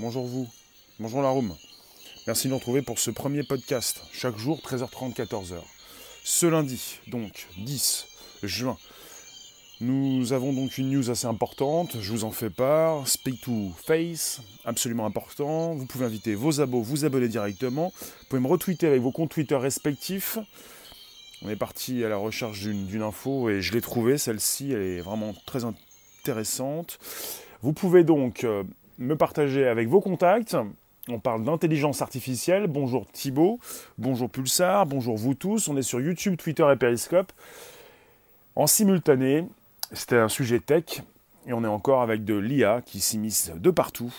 bonjour vous, bonjour la room. Merci de nous retrouver pour ce premier podcast, chaque jour 13h30, 14h. Ce lundi, donc 10 juin, nous avons donc une news assez importante, je vous en fais part, Speak to Face, absolument important. Vous pouvez inviter vos abos, vous abonner directement. Vous pouvez me retweeter avec vos comptes Twitter respectifs. On est parti à la recherche d'une info et je l'ai trouvée, celle-ci, elle est vraiment très intéressante. Vous pouvez donc euh, me partager avec vos contacts. On parle d'intelligence artificielle. Bonjour Thibaut, bonjour Pulsar, bonjour vous tous. On est sur YouTube, Twitter et Periscope. En simultané, c'était un sujet tech et on est encore avec de l'IA qui s'immisce de partout.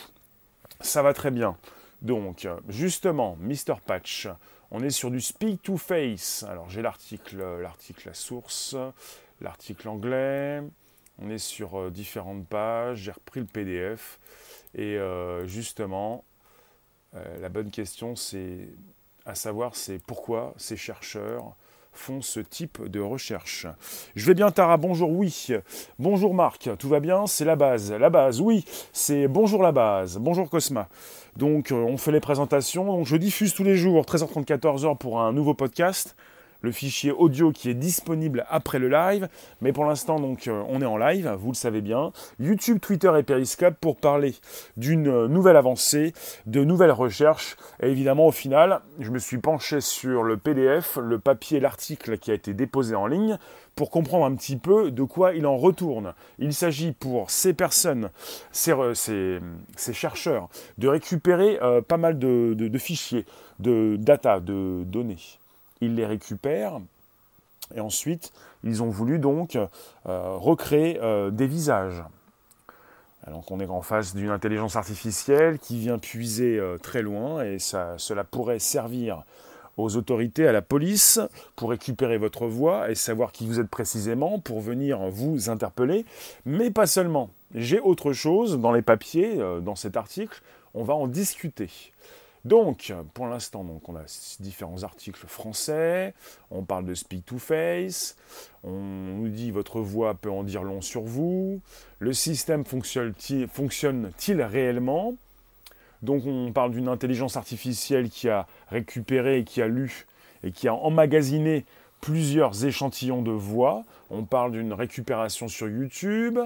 Ça va très bien. Donc, justement, Mr. Patch, on est sur du speak to face. Alors, j'ai l'article, l'article la source, l'article anglais. On est sur euh, différentes pages. J'ai repris le PDF. Et euh, justement, euh, la bonne question, c'est à savoir, c'est pourquoi ces chercheurs font ce type de recherche. Je vais bien Tara, bonjour oui. Bonjour Marc, tout va bien? C'est la base. La base, oui, c'est bonjour la base. Bonjour Cosma. Donc on fait les présentations. je diffuse tous les jours 13h30 14h pour un nouveau podcast le fichier audio qui est disponible après le live. Mais pour l'instant, donc, euh, on est en live, vous le savez bien. YouTube, Twitter et Periscope pour parler d'une euh, nouvelle avancée, de nouvelles recherches. Et évidemment, au final, je me suis penché sur le PDF, le papier, l'article qui a été déposé en ligne pour comprendre un petit peu de quoi il en retourne. Il s'agit pour ces personnes, ces, ces, chercheurs, de récupérer euh, pas mal de fichiers, de data, de données ils les récupèrent. Et ensuite, ils ont voulu donc euh, recréer euh, des visages. Alors qu'on est en face d'une intelligence artificielle qui vient puiser euh, très loin et ça, cela pourrait servir aux autorités, à la police, pour récupérer votre voix et savoir qui vous êtes précisément, pour venir vous interpeller. Mais pas seulement. J'ai autre chose dans les papiers, dans cet article, on va en discuter. Donc, pour l'instant, on a différents articles français, on parle de speak to face, on nous dit votre voix peut en dire long sur vous, le système fonctionne-t-il réellement? Donc, on parle d'une intelligence artificielle qui a récupéré, qui a lu et qui a emmagasiné plusieurs échantillons de voix. On parle d'une récupération sur YouTube.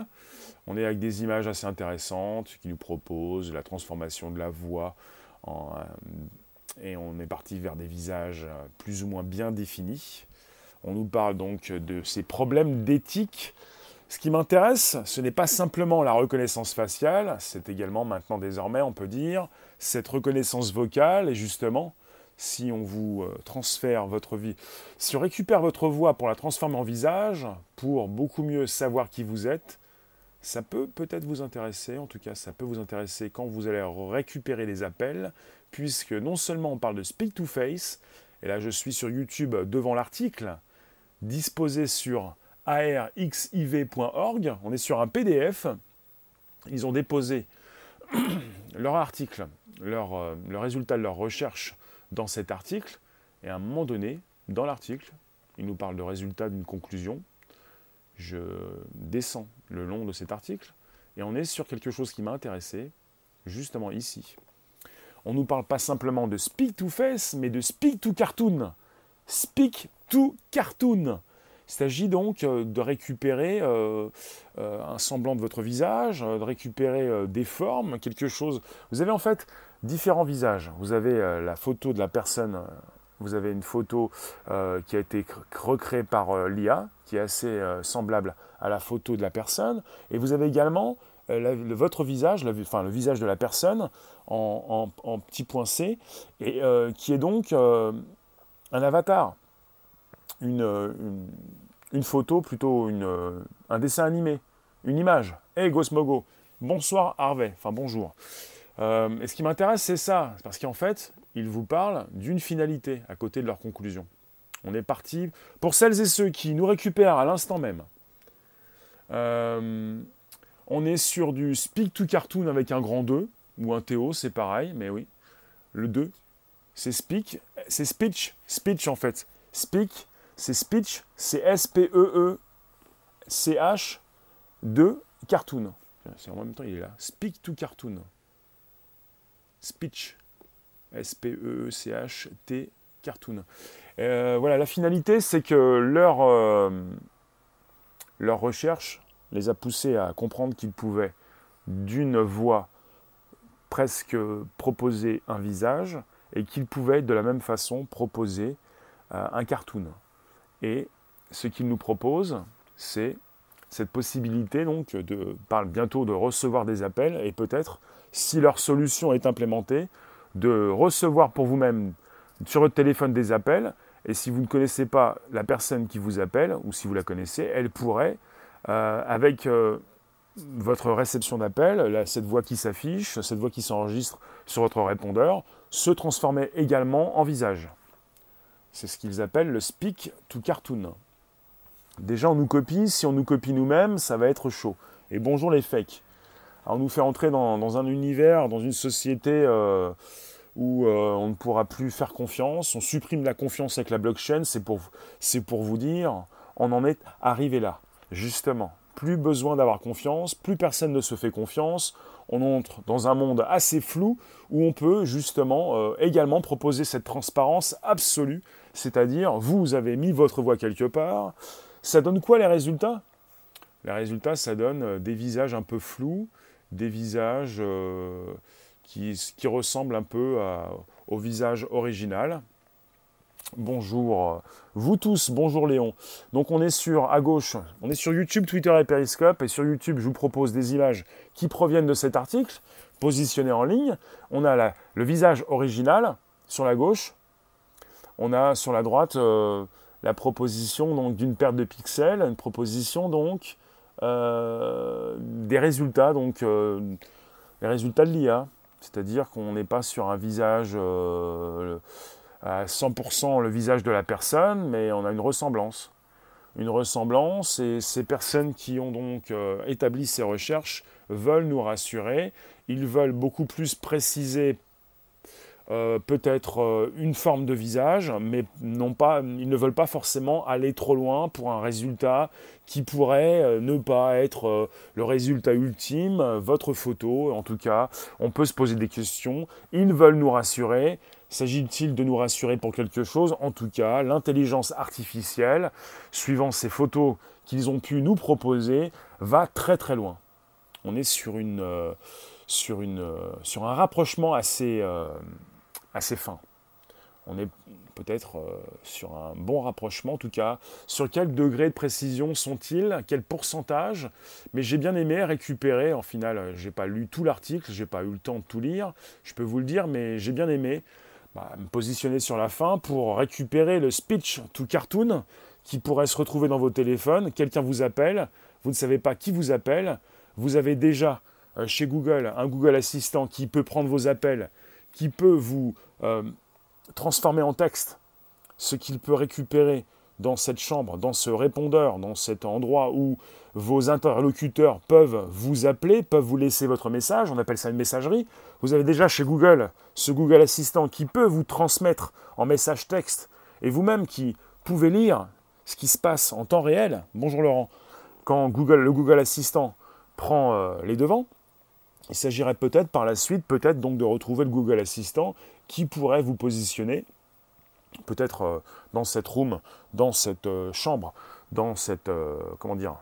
On est avec des images assez intéressantes qui nous proposent la transformation de la voix euh, et on est parti vers des visages euh, plus ou moins bien définis. On nous parle donc de ces problèmes d'éthique. Ce qui m'intéresse, ce n'est pas simplement la reconnaissance faciale, c'est également maintenant désormais, on peut dire, cette reconnaissance vocale. Et justement, si on vous euh, transfère votre vie, si on récupère votre voix pour la transformer en visage, pour beaucoup mieux savoir qui vous êtes, ça peut peut-être vous intéresser, en tout cas ça peut vous intéresser quand vous allez récupérer les appels, puisque non seulement on parle de speak to face, et là je suis sur YouTube devant l'article, disposé sur arxiv.org, on est sur un PDF, ils ont déposé leur article, leur, euh, le résultat de leur recherche dans cet article, et à un moment donné, dans l'article, ils nous parlent de résultats d'une conclusion, je descends le long de cet article et on est sur quelque chose qui m'a intéressé, justement ici. On ne nous parle pas simplement de speak to face, mais de speak to cartoon. Speak to cartoon. Il s'agit donc euh, de récupérer euh, euh, un semblant de votre visage, de récupérer des formes, quelque chose. Vous avez en fait différents visages. Vous avez la photo de la personne vous avez une photo euh, qui a été recréée par euh, l'IA, qui est assez euh, semblable à la photo de la personne. Et vous avez également votre visage, enfin le visage de la personne en, petit point C, et, qui est donc un avatar, une, photo, plutôt un dessin animé, une image. Hey Gosmogo, bonsoir Harvey, enfin bonjour. et ce qui m'intéresse, c'est ça, parce qu'en fait, ils vous parlent d'une finalité à côté de leur conclusion. On est parti. Pour celles et ceux qui nous récupèrent à l'instant même, euh, on est sur du speak to cartoon avec un grand 2, ou un TO, c'est pareil, mais oui. Le 2, c'est speak, c'est speech, speech en fait. Speak, c'est speech, c'est S-P-E-E-C-H, 2, cartoon. C'est en même temps, il est là. Speak to cartoon. Speech. S-P-E-E-C-H-T Cartoon. Euh, voilà, la finalité, c'est que leur, euh, leur recherche les a poussés à comprendre qu'ils pouvaient, d'une voix, presque proposer un visage, et qu'ils pouvaient de la même façon proposer euh, un cartoon. Et ce qu'ils nous proposent, c'est cette possibilité donc de parle bientôt de recevoir des appels et peut-être si leur solution est implémentée de recevoir pour vous-même sur votre téléphone des appels et si vous ne connaissez pas la personne qui vous appelle ou si vous la connaissez, elle pourrait euh, avec euh, votre réception d'appel, cette voix qui s'affiche, cette voix qui s'enregistre sur votre répondeur, se transformer également en visage. C'est ce qu'ils appellent le speak to cartoon. Déjà, on nous copie. Si on nous copie nous-mêmes, ça va être chaud. Et bonjour les fakes. On nous fait entrer dans, un univers, dans une société euh, où euh, on ne pourra plus faire confiance. On supprime la confiance avec la blockchain. C'est pour, vous dire, on en est arrivé là. Justement, plus besoin d'avoir confiance, plus personne ne se fait confiance. On entre dans un monde assez flou où on peut justement euh, également proposer cette transparence absolue. C'est-à-dire, vous avez mis votre voix quelque part, ça donne quoi les résultats? Les résultats, ça donne des visages un peu flous, des visages euh, qui, ressemblent un peu au visage original. Bonjour, euh, vous tous, bonjour Léon. Donc on est sur, à gauche, on est sur YouTube, Twitter et Periscope. Et sur YouTube, je vous propose des images qui proviennent de cet article, positionnées en ligne. On a le visage original sur la gauche. On a sur la droite la proposition d'une perte de pixels, une proposition donc euh, des résultats, donc euh, les résultats de l'IA. C'est-à-dire qu'on n'est pas sur un visage euh, à 100% le visage de la personne, mais on a une ressemblance. Une ressemblance, et ces personnes qui ont donc établi ces recherches veulent nous rassurer. Ils veulent beaucoup plus préciser euh, peut-être euh, une forme de visage, mais non pas, ils ne veulent pas forcément aller trop loin pour un résultat qui pourrait euh, ne pas être le résultat ultime, votre photo. En tout cas, on peut se poser des questions. Ils veulent nous rassurer. S'agit-il de nous rassurer pour quelque chose? En tout cas, l'intelligence artificielle, suivant ces photos qu'ils ont pu nous proposer, va très très loin. On est sur, une, sur, une, sur un rapprochement assez assez fin. On est peut-être euh, sur un bon rapprochement, en tout cas. Sur quel degré de précision sont-ils? Quel pourcentage? Mais j'ai bien aimé récupérer, en final, j'ai pas lu tout l'article, j'ai pas eu le temps de tout lire, je peux vous le dire, mais j'ai bien aimé bah, me positionner sur la fin pour récupérer le speech to cartoon qui pourrait se retrouver dans vos téléphones. Quelqu'un vous appelle, vous ne savez pas qui vous appelle, vous avez déjà euh, chez Google un Google Assistant qui peut prendre vos appels qui peut vous euh, transformer en texte ce qu'il peut récupérer dans cette chambre, dans ce répondeur, dans cet endroit où vos interlocuteurs peuvent vous appeler, peuvent vous laisser votre message, on appelle ça une messagerie. Vous avez déjà chez Google ce Google Assistant qui peut vous transmettre en message texte et vous-même qui pouvez lire ce qui se passe en temps réel. Bonjour Laurent. Quand Google, le Google Assistant prend euh, les devants, il s'agirait peut-être par la suite, peut-être donc de retrouver le Google Assistant qui pourrait vous positionner peut-être euh, dans cette room, dans cette euh, chambre, dans cette, euh, comment dire,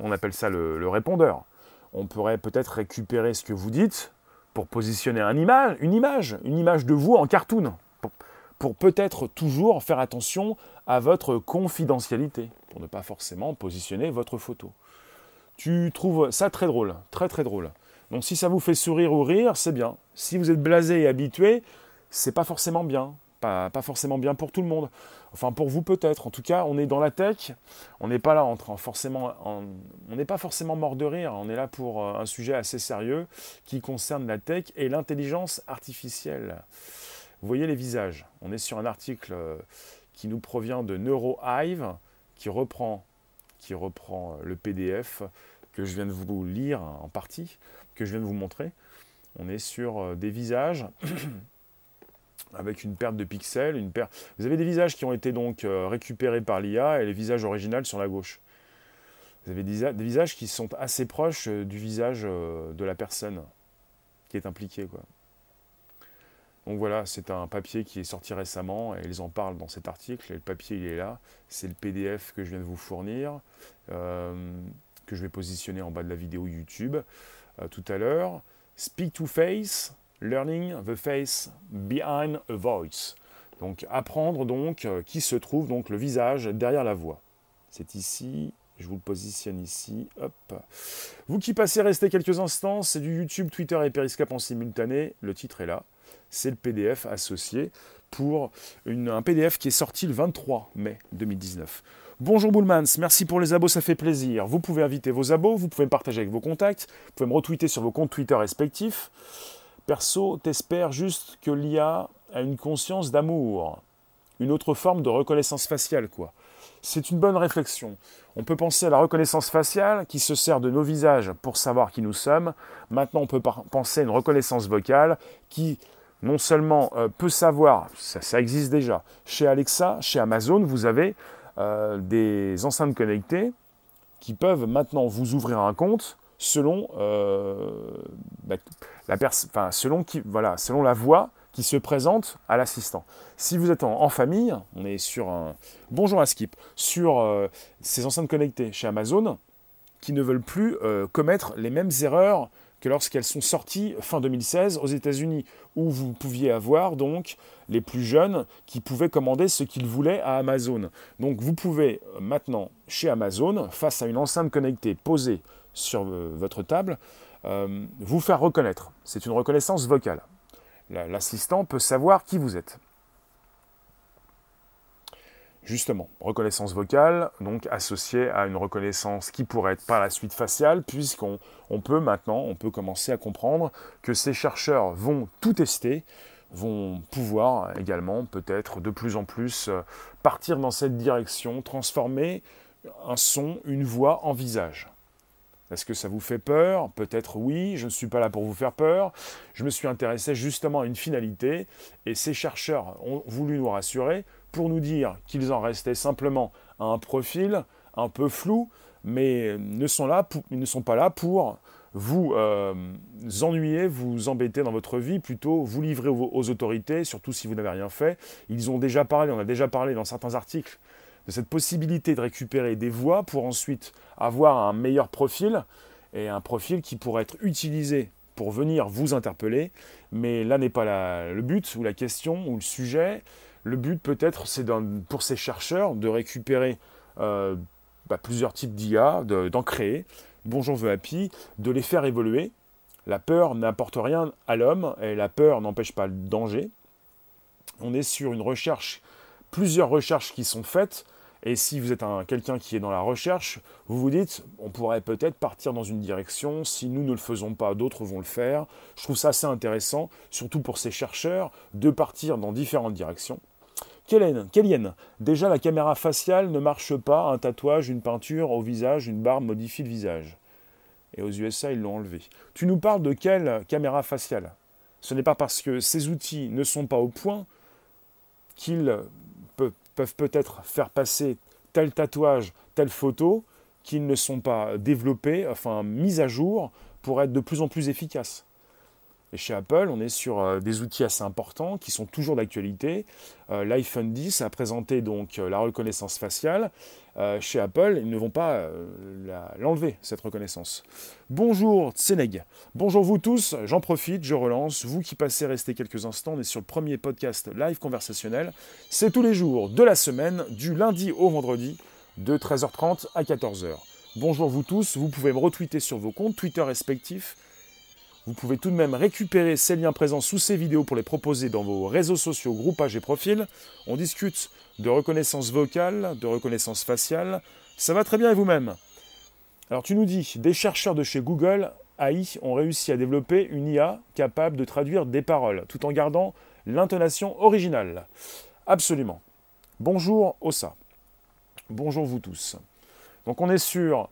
on appelle ça le, répondeur. On pourrait peut-être récupérer ce que vous dites pour positionner un une image, une image de vous en cartoon, pour peut-être toujours faire attention à votre confidentialité, pour ne pas forcément positionner votre photo tu trouves ça très drôle, très très drôle. Donc si ça vous fait sourire ou rire, c'est bien. Si vous êtes blasé et habitué, c'est pas forcément bien. Pas, forcément bien pour tout le monde. Enfin pour vous peut-être. En tout cas, on est dans la tech. On n'est pas là en, forcément, on n'est pas forcément mort de rire. On est là pour euh, un sujet assez sérieux qui concerne la tech et l'intelligence artificielle. Voyez les visages. On est sur un article euh, qui nous provient de NeuroHive qui reprend qui reprend le PDF que je viens de vous lire en partie, que je viens de vous montrer. On est sur euh, des visages avec une perte de pixels. Une perte... Vous avez des visages qui ont été donc euh, récupérés par l'IA et les visages originaux sur la gauche. Vous avez des visages qui sont assez proches euh, du visage de la personne. qui est impliqué. Quoi. Donc voilà, c'est un papier qui est sorti récemment et ils en parlent dans cet article. Le papier, il est là. C'est le PDF que je viens de vous fournir, euh, que je vais positionner en bas de la vidéo YouTube euh, tout à l'heure. Speak to face, learning the face behind a voice. Donc apprendre donc euh, qui se trouve donc le visage derrière la voix. C'est ici, je vous le positionne ici. Hop. Vous qui passez, restez quelques instants. C'est du YouTube, Twitter et Periscope en simultané. Le titre est là c'est le PDF associé pour un PDF qui est sorti le 23 mai 2019. Bonjour Boulmans, merci pour les abos, ça fait plaisir. Vous pouvez inviter vos abos, vous pouvez me partager avec vos contacts, vous pouvez me retweeter sur vos comptes Twitter respectifs. Perso, t'espères juste que l'IA a une conscience d'amour, une autre forme de reconnaissance faciale, quoi. C'est une bonne réflexion. On peut penser à la reconnaissance faciale qui se sert de nos visages pour savoir qui nous sommes. Maintenant, on peut penser à une reconnaissance vocale qui non seulement euh, peut savoir, ça, existe déjà, chez Alexa, chez Amazon, vous avez euh, des enceintes connectées qui peuvent maintenant vous ouvrir un compte selon, euh, bah, la selon, qui, voilà, selon la voix qui se présente à l'assistant. Si vous êtes en, famille, on est sur un bonjour à Skip, sur ces enceintes connectées chez Amazon, qui ne veulent plus commettre les mêmes erreurs que lorsqu'elles sont sorties fin 2016 aux États-Unis, où vous pouviez avoir donc les plus jeunes qui pouvaient commander ce qu'ils voulaient à Amazon. Donc vous pouvez euh, maintenant chez Amazon, face à une enceinte connectée posée sur euh, votre table, euh, vous faire reconnaître. C'est une reconnaissance vocale. L'assistant peut savoir qui vous êtes. Justement, reconnaissance vocale, donc associée à une reconnaissance qui pourrait être par la suite faciale, puisqu'on peut maintenant, on peut commencer à comprendre que ces chercheurs vont tout tester, vont pouvoir également peut-être de plus en plus euh, partir dans cette direction, transformer un son, une voix en visage. Est-ce que ça vous fait peur? Peut-être oui, je ne suis pas là pour vous faire peur. Je me suis intéressé justement à une finalité et ces chercheurs ont voulu nous rassurer pour nous dire qu'ils en restaient simplement un profil un peu flou, mais ne sont ne sont pas là pour vous euh, ennuyer, vous embêter dans votre vie, plutôt vous livrer aux, autorités, surtout si vous n'avez rien fait. Ils ont déjà parlé, on a déjà parlé dans certains articles de cette possibilité de récupérer des voix pour ensuite avoir un meilleur profil et un profil qui pourrait être utilisé pour venir vous interpeller. Mais là n'est pas le but ou la question ou le sujet. Le but peut-être, c'est pour ces chercheurs de récupérer euh, bah, plusieurs types d'IA, d'en créer. Bonjour The Happy, de les faire évoluer. La peur n'apporte rien à l'homme et la peur n'empêche pas le danger. On est sur une recherche, plusieurs recherches qui sont faites. Et si vous êtes quelqu'un qui est dans la recherche, vous vous dites, on pourrait peut-être partir dans une direction. Si nous ne le faisons pas, d'autres vont le faire. Je trouve ça assez intéressant, surtout pour ces chercheurs, de partir dans différentes directions. Kélienne, déjà la caméra faciale ne marche pas, un tatouage, une peinture au visage, une barbe modifie le visage. Et aux USA, ils l'ont enlevé. Tu nous parles de quelle caméra faciale? Ce n'est pas parce que ces outils ne sont pas au point qu'ils peuvent peut-être faire passer tel tatouage, telle photo, qu'ils ne sont pas développés, enfin mis à jour pour être de plus en plus efficaces. Et chez Apple, on est sur euh, des outils assez importants qui sont toujours d'actualité. Euh, L'iPhone 10 a présenté donc euh, la reconnaissance faciale. chez Apple, ils ne vont pas l'enlever, cette reconnaissance. Bonjour Tseneg. Bonjour vous tous, j'en profite, je relance. Vous qui passez, restez quelques instants, on est sur le premier podcast live conversationnel. C'est tous les jours de la semaine, du lundi au vendredi, de 13h30 à 14h. Bonjour vous tous, vous pouvez me retweeter sur vos comptes Twitter respectifs vous pouvez tout de même récupérer ces liens présents sous ces vidéos pour les proposer dans vos réseaux sociaux, groupages et profils. On discute de reconnaissance vocale, de reconnaissance faciale. Ça va très bien et vous-même? Alors tu nous dis, des chercheurs de chez Google AI ont réussi à développer une IA capable de traduire des paroles tout en gardant l'intonation originale. Absolument. Bonjour Ossa. Bonjour vous tous. Donc on est sur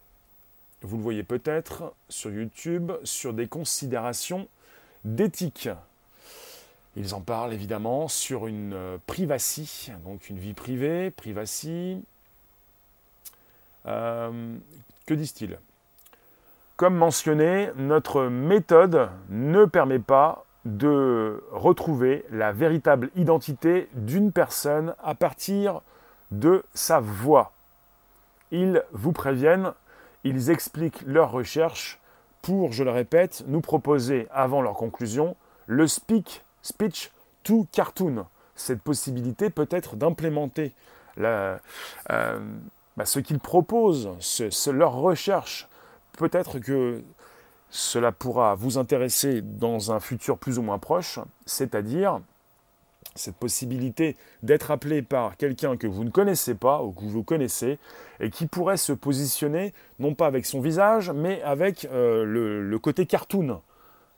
vous le voyez peut-être sur YouTube, sur des considérations d'éthique. Ils en parlent évidemment sur une euh, privacy, donc une vie privée, privacy. Euh, que disent-ils? Comme mentionné, notre méthode ne permet pas de retrouver la véritable identité d'une personne à partir de sa voix. Ils vous préviennent, ils expliquent leurs recherches pour, je le répète, nous proposer avant leur conclusion le speak, speech to cartoon. Cette possibilité peut-être d'implémenter euh, bah, ce qu'ils proposent, leur recherche. Peut-être que cela pourra vous intéresser dans un futur plus ou moins proche, c'est-à-dire cette possibilité d'être appelé par quelqu'un que vous ne connaissez pas ou que vous connaissez et qui pourrait se positionner non pas avec son visage mais avec euh, le, côté cartoon,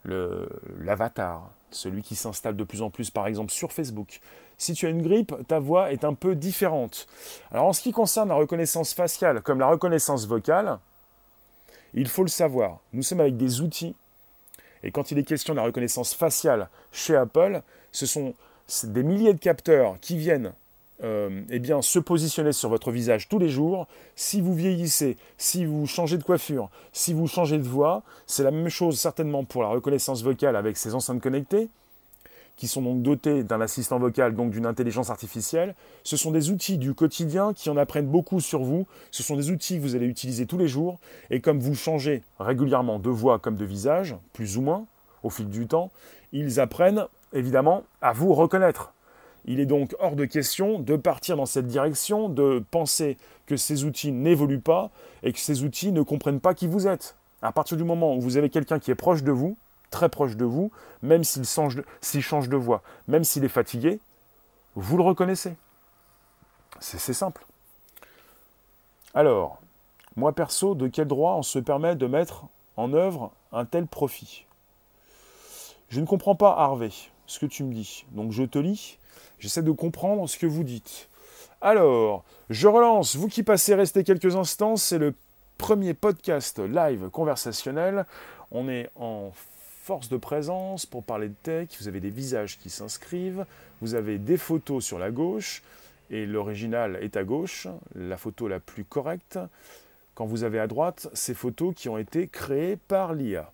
l'avatar, celui qui s'installe de plus en plus par exemple sur Facebook. Si tu as une grippe, ta voix est un peu différente. Alors en ce qui concerne la reconnaissance faciale comme la reconnaissance vocale, il faut le savoir, nous sommes avec des outils, et quand il est question de la reconnaissance faciale chez Apple, ce sont des milliers de capteurs qui viennent euh, eh se positionner sur votre visage tous les jours. Si vous vieillissez, si vous changez de coiffure, si vous changez de voix, c'est la même chose certainement pour la reconnaissance vocale avec ces enceintes connectées qui sont donc dotés d'un assistant vocal, donc d'une intelligence artificielle. Ce sont des outils du quotidien qui en apprennent beaucoup sur vous. Ce sont des outils que vous allez utiliser tous les jours. Et comme vous changez régulièrement de voix comme de visage, plus ou moins, au fil du temps, ils apprennent évidemment à vous reconnaître. Il est donc hors de question de partir dans cette direction, de penser que ces outils n'évoluent pas et que ces outils ne comprennent pas qui vous êtes. À partir du moment où vous avez quelqu'un qui est proche de vous, très proche de vous, même s'il change, de voix, même s'il est fatigué, vous le reconnaissez. C'est simple. Alors, moi perso, de quel droit on se permet de mettre en œuvre un tel profit? Je ne comprends pas, Harvey, ce que tu me dis. Donc je te lis, j'essaie de comprendre ce que vous dites. Alors, je relance, vous qui passez rester quelques instants, c'est le premier podcast live conversationnel. On est en force de présence pour parler de tech. Vous avez des visages qui s'inscrivent, vous avez des photos sur la gauche, et l'original est à gauche, la photo la plus correcte. Quand vous avez à droite ces photos qui ont été créées par l'IA.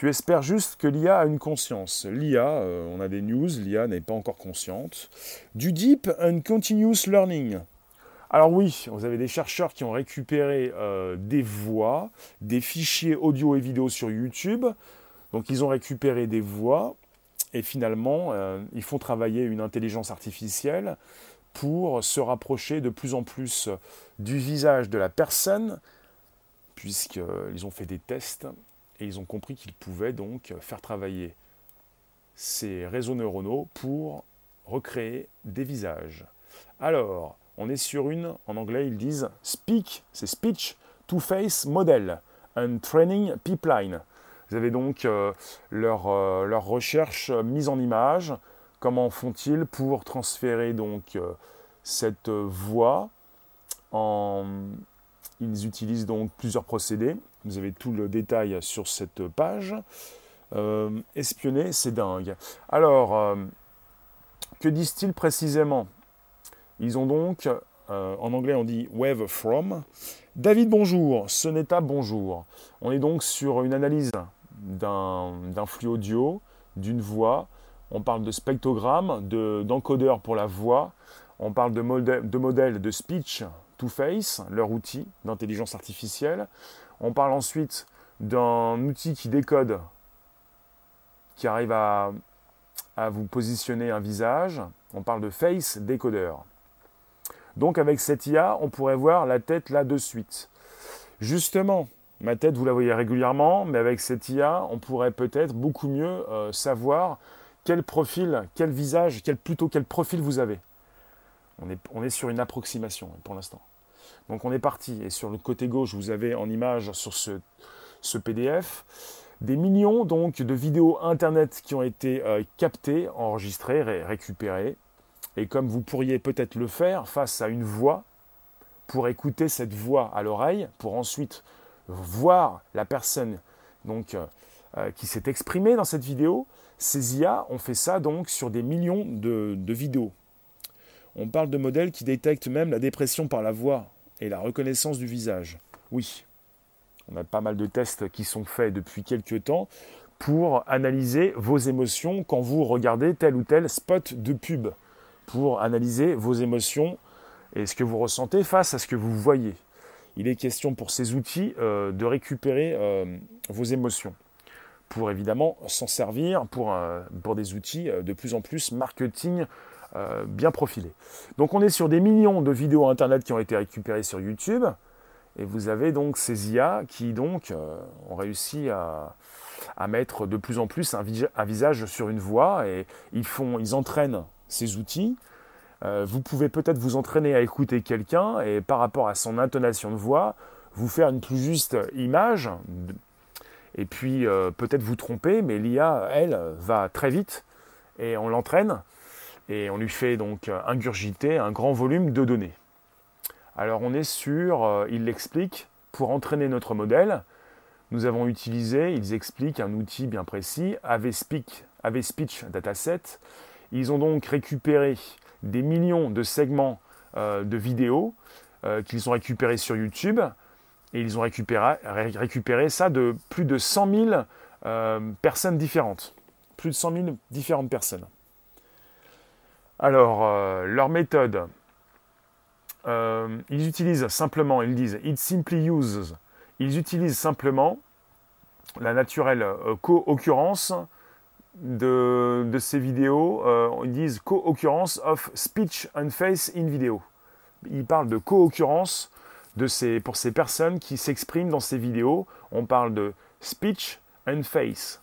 Tu espères juste que l'IA a une conscience. L'IA, euh, on a des news, l'IA n'est pas encore consciente. Du Deep and Continuous Learning. Alors oui, vous avez des chercheurs qui ont récupéré euh, des voix, des fichiers audio et vidéo sur YouTube. Donc ils ont récupéré des voix et finalement euh, ils font travailler une intelligence artificielle pour se rapprocher de plus en plus du visage de la personne, puisqu'ils ont fait des tests et ils ont compris qu'ils pouvaient donc faire travailler ces réseaux neuronaux pour recréer des visages. Alors, on est sur une, en anglais ils disent speak, c'est speech to face model, un training pipeline. Vous avez donc euh, leur, euh, leur, recherche mise en image. Comment font-ils pour transférer donc euh, cette voix en... Ils utilisent donc plusieurs procédés. Vous avez tout le détail sur cette page. espionner, c'est dingue. Alors, que disent-ils précisément? Ils ont donc, euh, en anglais on dit wave from. David, bonjour, pas bonjour. On est donc sur une analyse d'un flux audio, d'une voix. On parle de spectrogramme, d'encodeur pour la voix. On parle de, de modèle de speech face, leur outil d'intelligence artificielle. On parle ensuite d'un outil qui décode, qui arrive à, à vous positionner un visage. On parle de face décodeur. Donc avec cette IA, on pourrait voir la tête là de suite. Justement, ma tête, vous la voyez régulièrement, mais avec cette IA, on pourrait peut-être beaucoup mieux euh, savoir quel profil, quel visage, quel, plutôt quel profil vous avez. On est, on est sur une approximation pour l'instant. Donc on est parti. Et sur le côté gauche, vous avez en image sur ce, PDF des millions donc de vidéos internet qui ont été euh, captées, enregistrées, récupérées, et comme vous pourriez peut-être le faire face à une voix, pour écouter cette voix à l'oreille, pour ensuite voir la personne donc, euh, euh, qui s'est exprimée dans cette vidéo, ces IA ont fait ça donc sur des millions de vidéos. On parle de modèles qui détectent même la dépression par la voix et la reconnaissance du visage. Oui. On a pas mal de tests qui sont faits depuis quelques temps pour analyser vos émotions quand vous regardez tel ou tel spot de pub, pour analyser vos émotions et ce que vous ressentez face à ce que vous voyez. Il est question pour ces outils euh, de récupérer euh, vos émotions, pour évidemment s'en servir pour, euh, pour des outils de plus en plus marketing bien profilés. Donc on est sur des millions de vidéos internet qui ont été récupérées sur YouTube, et vous avez donc ces IA qui donc ont réussi à, mettre de plus en plus un, visage sur une voix et ils, font, ils entraînent ces outils. Euh, vous pouvez peut-être vous entraîner à écouter quelqu'un et par rapport à son intonation de voix, vous faire une plus juste image. Et puis euh, peut-être vous tromper, mais l'IA, elle, va très vite et on l'entraîne et on lui fait donc ingurgiter un grand volume de données. Alors on est sur, euh, il l'explique, pour entraîner notre modèle, nous avons utilisé, ils expliquent, un outil bien précis, AVSpeech, AVSpeech Dataset. Ils ont donc récupéré des millions de segments euh, de vidéos euh, qu'ils ont récupérés sur YouTube et ils ont récupéré, ça de plus de 100 000 euh, personnes différentes. Plus de 100 000 différentes personnes. Alors, leur méthode, ils utilisent simplement, ils disent It simply uses ils utilisent simplement la naturelle euh, co-occurrence de, ces vidéos. Euh, ils disent co-occurrence of speech and face in video. Ils parlent de co-occurrence de ces, pour ces personnes qui s'expriment dans ces vidéos. On parle de speech and face.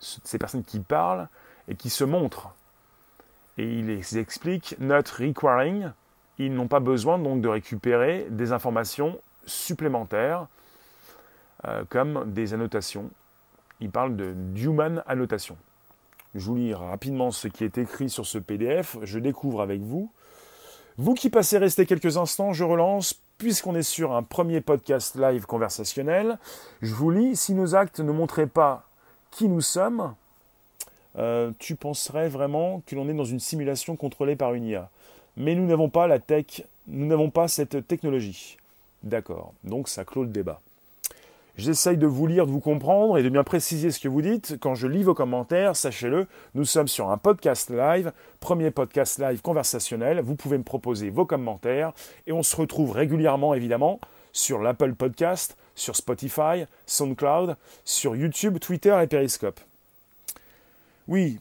Ces personnes qui parlent et qui se montrent. Et ils expliquent not requiring. Ils n'ont pas besoin donc de récupérer des informations supplémentaires euh, comme des annotations. Il parle de human annotation. Je vous lis rapidement ce qui est écrit sur ce PDF. Je découvre avec vous. Vous qui passez rester quelques instants, je relance, puisqu'on est sur un premier podcast live conversationnel. Je vous lis, si nos actes ne montraient pas qui nous sommes, euh, tu penserais vraiment que l'on est dans une simulation contrôlée par une IA. Mais nous n'avons pas la tech, nous n'avons pas cette technologie. D'accord, donc ça clôt le débat. J'essaye de vous lire, de vous comprendre et de bien préciser ce que vous dites. Quand je lis vos commentaires, sachez-le, nous sommes sur un podcast live, premier podcast live conversationnel. Vous pouvez me proposer vos commentaires et on se retrouve régulièrement, évidemment, sur l'Apple Podcast, sur Spotify, SoundCloud, sur YouTube, Twitter et Periscope. Oui,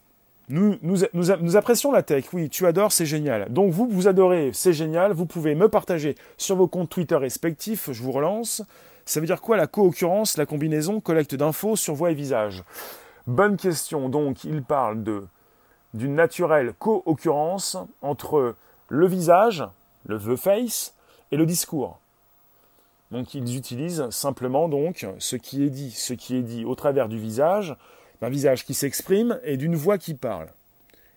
nous, apprécions la tech, oui, tu adores, c'est génial. Donc vous, vous adorez, c'est génial, vous pouvez me partager sur vos comptes Twitter respectifs, je vous relance. Ça veut dire quoi la co-occurrence, la combinaison, collecte d'infos sur voix et visage? Bonne question. Donc, il parle d'une naturelle co-occurrence entre le visage, le the face, et le discours. Donc, ils utilisent simplement donc ce qui est dit, ce qui est dit au travers du visage, d'un visage qui s'exprime et d'une voix qui parle.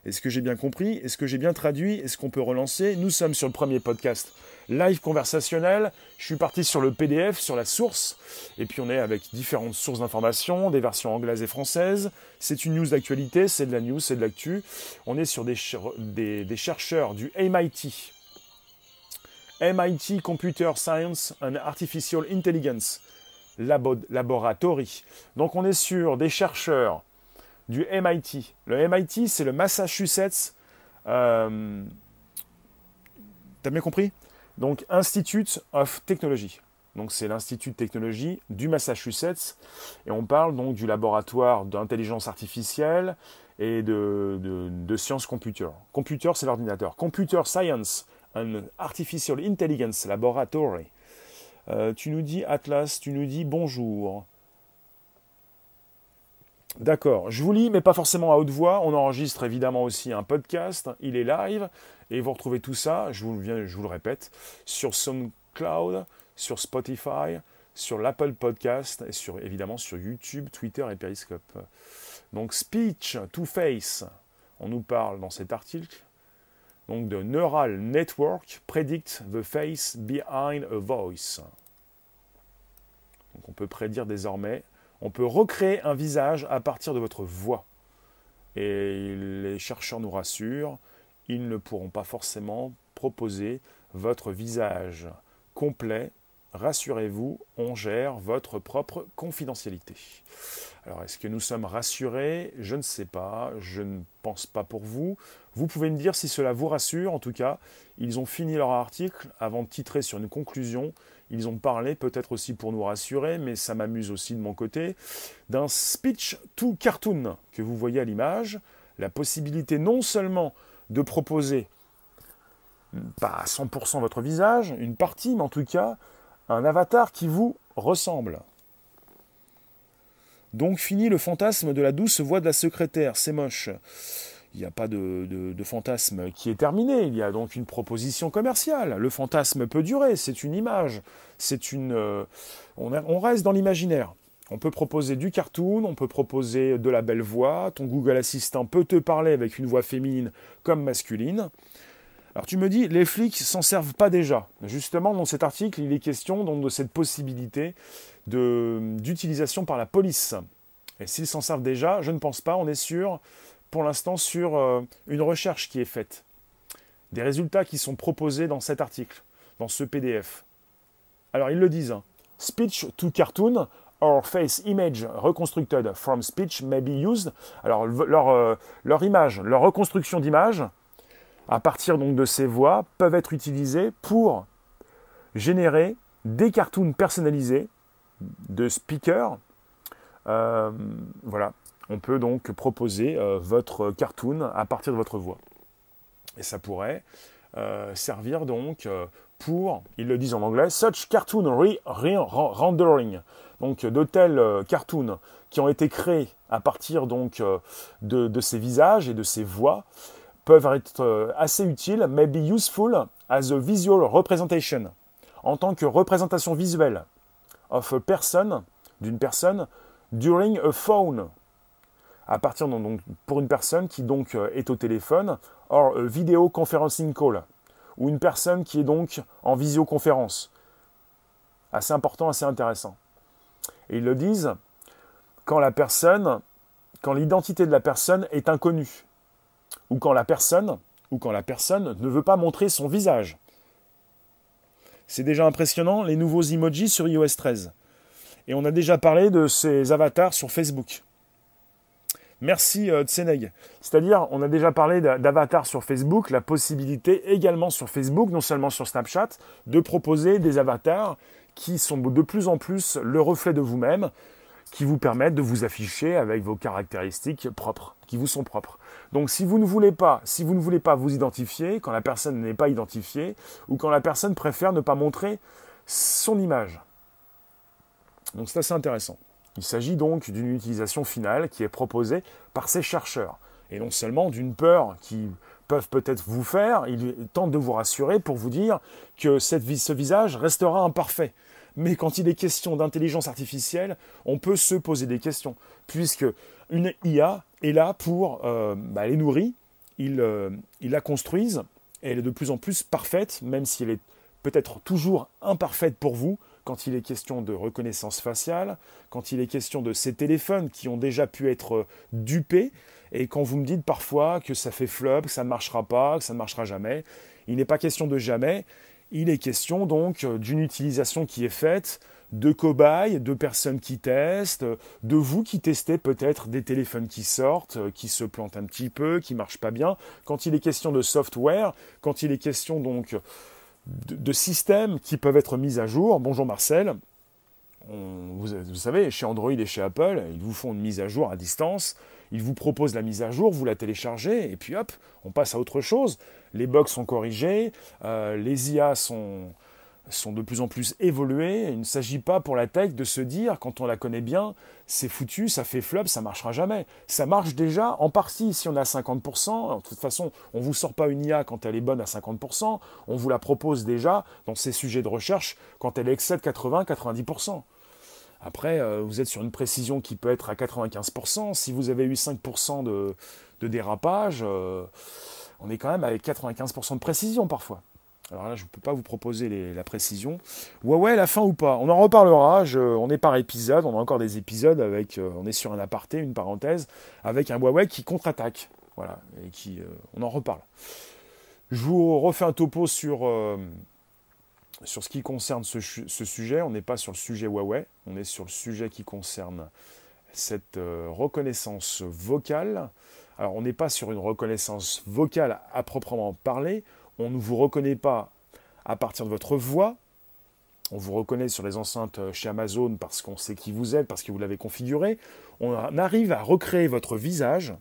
Est-ce que j'ai bien compris? Est-ce que j'ai bien traduit? Est-ce qu'on peut relancer? Nous sommes sur le premier podcast live conversationnel. Je suis parti sur le PDF, sur la source. Et puis on est avec différentes sources d'informations, des versions anglaises et françaises. C'est une news d'actualité, c'est de la news, c'est de l'actu. On est sur des, des, chercheurs du MIT. MIT Computer Science and Artificial Intelligence Laboratory. Donc on est sur des chercheurs du MIT. Le MIT, c'est le Massachusetts. Euh, T'as bien compris? Donc, Institute of Technology. Donc, c'est l'Institut de technologie du Massachusetts. Et on parle donc du laboratoire d'intelligence artificielle et de, de, sciences computer. Computer, c'est l'ordinateur. Computer Science and Artificial Intelligence Laboratory. Euh, tu nous dis Atlas, tu nous dis bonjour. D'accord, je vous lis, mais pas forcément à haute voix. On enregistre évidemment aussi un podcast, il est live, et vous retrouvez tout ça, je vous, je vous le répète, sur SoundCloud, sur Spotify, sur l'Apple Podcast, et sur, évidemment sur YouTube, Twitter et Periscope. Donc Speech to Face, on nous parle dans cet article, donc de Neural Network Predict the Face Behind a Voice. Donc on peut prédire désormais on peut recréer un visage à partir de votre voix. Et les chercheurs nous rassurent, ils ne pourront pas forcément proposer votre visage complet rassurez-vous, on gère votre propre confidentialité. Alors, est-ce que nous sommes rassurés? Je ne sais pas, je ne pas pour vous. Vous pouvez me dire si cela vous rassure. En tout cas, ils ont fini leur article avant de titrer sur une conclusion. Ils ont parlé, peut-être aussi pour nous rassurer, mais ça m'amuse aussi de mon côté, d'un speech to cartoon que vous voyez à l'image. La possibilité non seulement de proposer, pas à 100% votre visage, une partie, mais en tout cas, un avatar qui vous ressemble. Donc fini le fantasme de la douce voix de la secrétaire, c'est moche. Il n'y a pas de, fantasme qui est terminé, il y a donc une proposition commerciale. Le fantasme peut durer, c'est une image, c'est une... Euh, on, reste dans l'imaginaire. On peut proposer du cartoon, on peut proposer de la belle voix, ton Google Assistant peut te parler avec une voix féminine comme masculine. Alors tu me dis, les flics s'en servent pas déjà. Justement, dans cet article, il est question donc, de cette possibilité d'utilisation par la police. Et s'ils s'en servent déjà, je ne pense pas. On est sûr, pour l'instant, sur euh, une recherche qui est faite. Des résultats qui sont proposés dans cet article, dans ce PDF. Alors ils le disent. Hein. Speech to cartoon or face image reconstructed from speech may be used. Alors euh, leur image, leur reconstruction d'image, à partir donc de ces voix, peuvent être utilisées pour générer des cartoons personnalisés de speakers. Euh, voilà, on peut donc proposer euh, votre cartoon à partir de votre voix. Et ça pourrait euh, servir donc pour, ils le disent en anglais, such cartoon rendering. Donc de tels cartoons qui ont été créés à partir donc de, de ces visages et de ces voix peuvent être assez utiles, may be useful as a visual representation, en tant que représentation visuelle of a d'une personne, during a phone, à partir donc pour une personne qui donc euh, est au téléphone, or a video conferencing call, ou une personne qui est donc en visioconférence. Assez important, assez intéressant. Et ils le disent quand la personne, quand l'identité de la personne est inconnue, ou quand la personne, ou quand la personne ne veut pas montrer son visage. C'est déjà impressionnant, les nouveaux emojis sur iOS 13. Et on a déjà parlé de ces avatars sur Facebook. Merci euh, Tseneg. C'est-à-dire, on a déjà parlé d'avatars sur Facebook, la possibilité également sur Facebook, non seulement sur Snapchat, de proposer des avatars qui sont de plus en plus le reflet de vous-même, qui vous permettent de vous afficher avec vos caractéristiques propres, qui vous sont propres. Donc si vous ne voulez pas, si vous ne voulez pas vous identifier, quand la personne n'est pas identifiée, ou quand la personne préfère ne pas montrer son image. Donc c'est assez intéressant. Il s'agit donc d'une utilisation finale qui est proposée par ces chercheurs, et non seulement d'une peur qui peuvent peut-être vous faire, ils tentent de vous rassurer pour vous dire que cette, ce visage restera imparfait. Mais quand il est question d'intelligence artificielle, on peut se poser des questions, puisque une IA est là pour euh, bah, les nourrir, ils, euh, ils la construisent, et elle est de plus en plus parfaite, même si elle est peut-être toujours imparfaite pour vous, quand il est question de reconnaissance faciale, quand il est question de ces téléphones qui ont déjà pu être euh, dupés, et quand vous me dites parfois que ça fait flop, que ça ne marchera pas, que ça ne marchera jamais, il n'est pas question de jamais, il est question donc d'une utilisation qui est faite de cobayes, de personnes qui testent, de vous qui testez peut-être des téléphones qui sortent, euh, qui se plantent un petit peu, qui marchent pas bien. Quand il est question de software, quand il est question donc de, systèmes qui peuvent être mis à jour. Bonjour Marcel. vous, savez, chez Android et chez Apple, ils vous font une mise à jour à distance. Ils vous proposent la mise à jour, vous la téléchargez, et puis hop, on passe à autre chose les bugs sont corrigés, euh, les IA sont, sont de plus en plus évoluées. Il ne s'agit pas pour la tech de se dire, quand on la connaît bien, c'est foutu, ça fait flop, ça marchera jamais. Ça marche déjà en partie si on a 50%. De toute façon, on ne vous sort pas une IA quand elle est bonne à 50%. On vous la propose déjà dans ces sujets de recherche quand elle excède 80-90%. Après, euh, vous êtes sur une précision qui peut être à 95%. Si vous avez eu 5% de, dérapage, euh, on est quand même avec 95% de précision parfois. Alors là, je ne peux pas vous proposer la précision. Huawei, la fin ou pas On en reparlera. on est par épisode. On a encore des épisodes avec. Euh, on est sur un aparté, une parenthèse, avec un Huawei qui contre-attaque. Voilà. Et qui. Euh, on en reparle. Je vous refais un topo sur, euh, sur ce qui concerne ce, sujet, on n'est pas sur le sujet Huawei, on est sur le sujet qui concerne cette reconnaissance vocale. Alors on n'est pas sur une reconnaissance vocale à proprement parler, on ne vous reconnaît pas à partir de votre voix, on vous reconnaît sur les enceintes chez Amazon parce qu'on sait qui vous êtes, parce que vous l'avez configuré. On arrive à recréer votre visage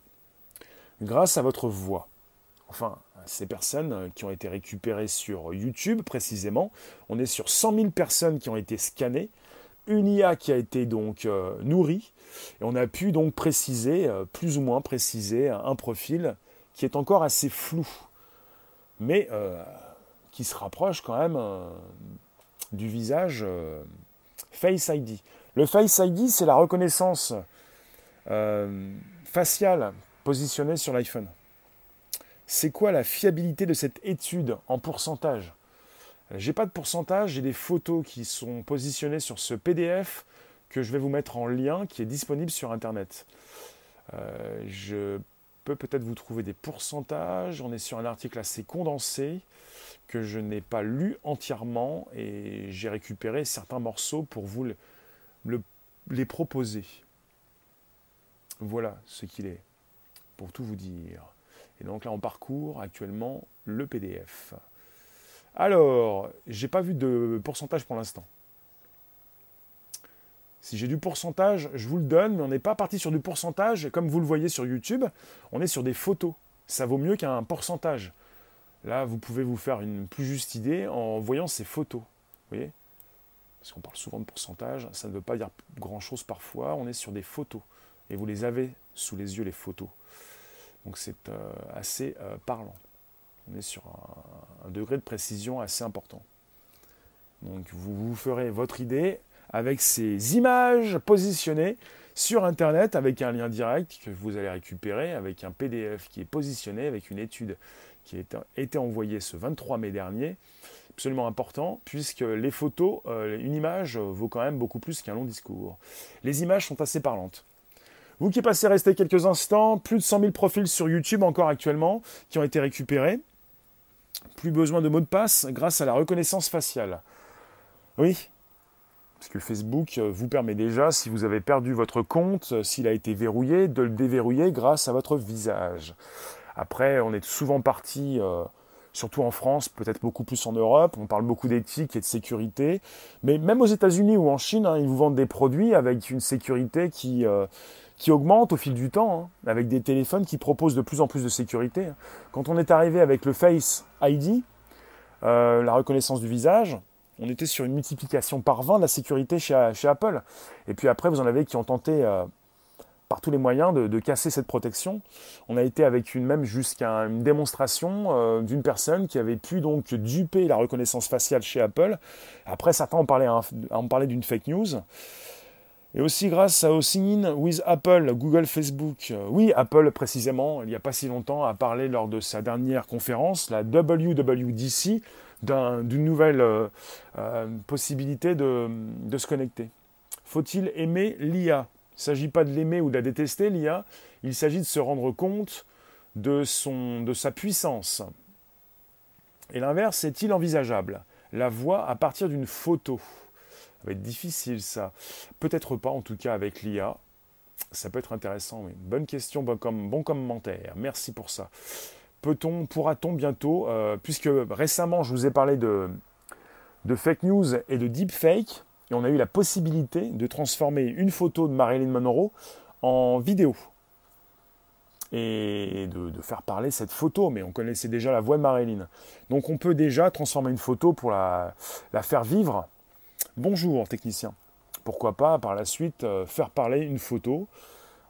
grâce à votre voix. Enfin, ces personnes qui ont été récupérées sur YouTube précisément. On est sur 100 000 personnes qui ont été scannées, une IA qui a été donc euh, nourrie, et on a pu donc préciser, euh, plus ou moins préciser, un profil qui est encore assez flou, mais euh, qui se rapproche quand même du visage Face ID. Le Face ID, c'est la reconnaissance faciale positionnée sur l'iPhone c'est quoi la fiabilité de cette étude en pourcentage? J'ai pas de pourcentage, j'ai des photos qui sont positionnées sur ce PDF que je vais vous mettre en lien qui est disponible sur internet. Euh, je peux peut-être vous trouver des pourcentages. On est sur un article assez condensé que je n'ai pas lu entièrement et j'ai récupéré certains morceaux pour vous les proposer. Voilà ce qu'il est, pour tout vous dire. Et donc là, on parcourt actuellement le PDF. Alors, j'ai pas vu de pourcentage pour l'instant. Si j'ai du pourcentage, je vous le donne, mais on n'est pas parti sur du pourcentage. Comme vous le voyez sur YouTube, on est sur des photos. Ça vaut mieux qu'un pourcentage. Là, vous pouvez vous faire une plus juste idée en voyant ces photos. Vous voyez? Parce qu'on parle souvent de pourcentage, ça ne veut pas dire grand-chose parfois. On est sur des photos. Et vous les avez sous les yeux, les photos. Donc c'est euh, assez euh, parlant. On est sur un, degré de précision assez important. Donc vous vous ferez votre idée avec ces images positionnées sur Internet avec un lien direct que vous allez récupérer, avec un PDF qui est positionné, avec une étude qui a été envoyée ce 23 mai dernier. Absolument important, puisque les photos, euh, une image vaut quand même beaucoup plus qu'un long discours. Les images sont assez parlantes. Vous qui passez rester quelques instants, plus de 100 000 profils sur YouTube encore actuellement qui ont été récupérés. Plus besoin de mots de passe grâce à la reconnaissance faciale. Oui, parce que Facebook euh, vous permet déjà, si vous avez perdu votre compte, euh, s'il a été verrouillé, de le déverrouiller grâce à votre visage. Après, on est souvent parti, euh, surtout en France, peut-être beaucoup plus en Europe, on parle beaucoup d'éthique et de sécurité, mais même aux États-Unis ou en Chine, hein, ils vous vendent des produits avec une sécurité qui augmente au fil du temps, hein, avec des téléphones qui proposent de plus en plus de sécurité. Quand on est arrivé avec le Face ID, la reconnaissance du visage, on était sur une multiplication par 20 de la sécurité chez, Apple. Et puis après, vous en avez qui ont tenté euh, par tous les moyens de, casser cette protection. On a été avec une même jusqu'à une démonstration euh, d'une personne qui avait pu donc duper la reconnaissance faciale chez Apple. Après, certains ont parlé, d'une fake news. Et aussi grâce au sign-in with Apple, Google, Facebook. Euh, oui, Apple précisément, il n'y a pas si longtemps, a parlé lors de sa dernière conférence, la WWDC, d'une nouvelle euh, euh, possibilité de, se connecter. Faut-il aimer l'IA Il ne s'agit pas de l'aimer ou de la détester, l'IA, il s'agit de se rendre compte de, son, de sa puissance. Et l'inverse est-il envisageable? La voix à partir d'une photo va être difficile ça. Peut-être pas en tout cas avec l'IA. Ça peut être intéressant, oui. Bonne question, bon, comme, bon commentaire. Merci pour ça. Peut-on, pourra-t-on bientôt, euh, puisque récemment je vous ai parlé de, fake news et de deepfake, et on a eu la possibilité de transformer une photo de Marilyn Monroe en vidéo et de, faire parler cette photo, mais on connaissait déjà la voix de Marilyn. Donc on peut déjà transformer une photo pour la, la faire vivre Bonjour technicien. Pourquoi pas par la suite euh, faire parler une photo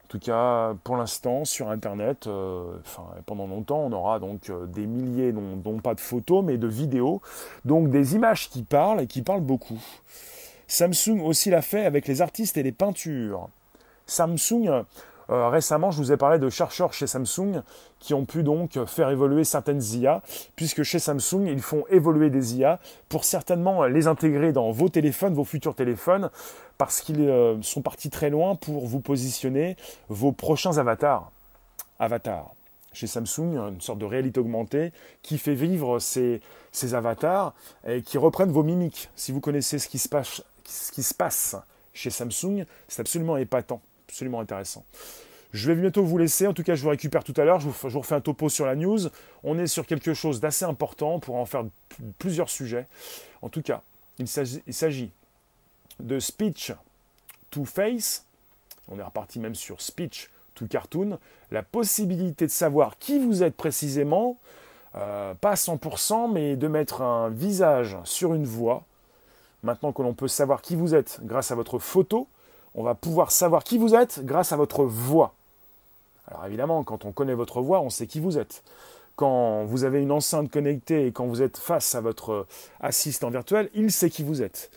en tout cas, pour l'instant, sur Internet, euh, pendant longtemps, on aura donc euh, des milliers, non, pas de photos, mais de vidéos, donc des images qui parlent et qui parlent beaucoup. Samsung aussi l'a fait avec les artistes et les peintures. Samsung euh, récemment, je vous ai parlé de chercheurs chez Samsung qui ont pu donc faire évoluer certaines IA, puisque chez Samsung, ils font évoluer des IA pour certainement les intégrer dans vos téléphones, vos futurs téléphones, parce qu'ils euh, sont partis très loin pour vous positionner vos prochains avatars. Avatars. chez Samsung, une sorte de réalité augmentée qui fait vivre ces, avatars et qui reprennent vos mimiques. Si vous connaissez ce qui se passe, ce qui se passe chez Samsung, c'est absolument épatant, absolument intéressant. Je vais bientôt vous laisser. En tout cas, je vous récupère tout à l'heure. Je, vous refais un topo sur la news. On est sur quelque chose d'assez important pour en faire plusieurs sujets. En tout cas, il s'agit de Speech to Face. On est reparti même sur Speech to Cartoon. La possibilité de savoir qui vous êtes précisément, euh, pas à 100%, mais de mettre un visage sur une voix. Maintenant que l'on peut savoir qui vous êtes grâce à votre photo, on va pouvoir savoir qui vous êtes grâce à votre voix. Alors évidemment, quand on connaît votre voix, on sait qui vous êtes. Quand vous avez une enceinte connectée et quand vous êtes face à votre assistant virtuel, il sait qui vous êtes.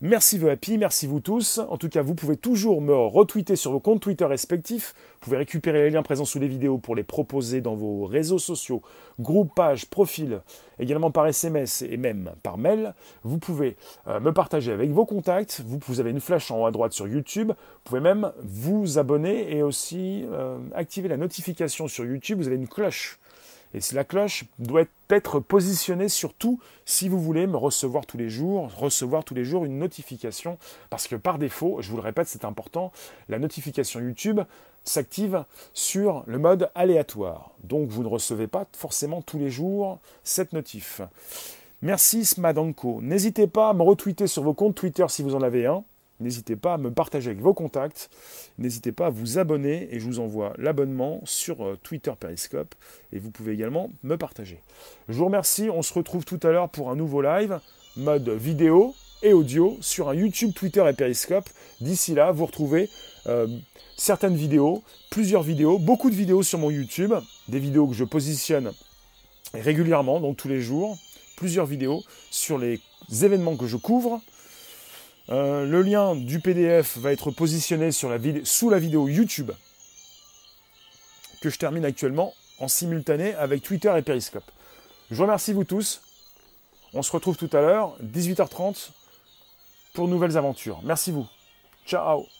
Merci The Happy, merci vous tous. En tout cas, vous pouvez toujours me retweeter sur vos comptes Twitter respectifs. Vous pouvez récupérer les liens présents sous les vidéos pour les proposer dans vos réseaux sociaux, groupes, pages, profils, également par SMS et même par mail. Vous pouvez euh, me partager avec vos contacts. Vous, avez une flèche en haut à droite sur YouTube. Vous pouvez même vous abonner et aussi euh, activer la notification sur YouTube. Vous avez une cloche et la cloche doit être positionnée surtout si vous voulez me recevoir tous les jours, recevoir tous les jours une notification. Parce que par défaut, je vous le répète, c'est important, la notification YouTube s'active sur le mode aléatoire. Donc vous ne recevez pas forcément tous les jours cette notif. Merci Smadanko. N'hésitez pas à me retweeter sur vos comptes Twitter si vous en avez un. N'hésitez pas à me partager avec vos contacts. N'hésitez pas à vous abonner et je vous envoie l'abonnement sur euh, Twitter Periscope et vous pouvez également me partager. Je vous remercie. On se retrouve tout à l'heure pour un nouveau live, mode vidéo et audio sur un YouTube, Twitter et Periscope. D'ici là, vous retrouvez euh, certaines vidéos, plusieurs vidéos, beaucoup de vidéos sur mon YouTube, des vidéos que je positionne régulièrement, donc tous les jours, plusieurs vidéos sur les événements que je couvre euh, le lien du PDF va être positionné sous la vidéo YouTube que je termine actuellement en simultané avec Twitter et Periscope. Je remercie vous tous. On se retrouve tout à l'heure, 18h30, pour nouvelles aventures. Merci vous. Ciao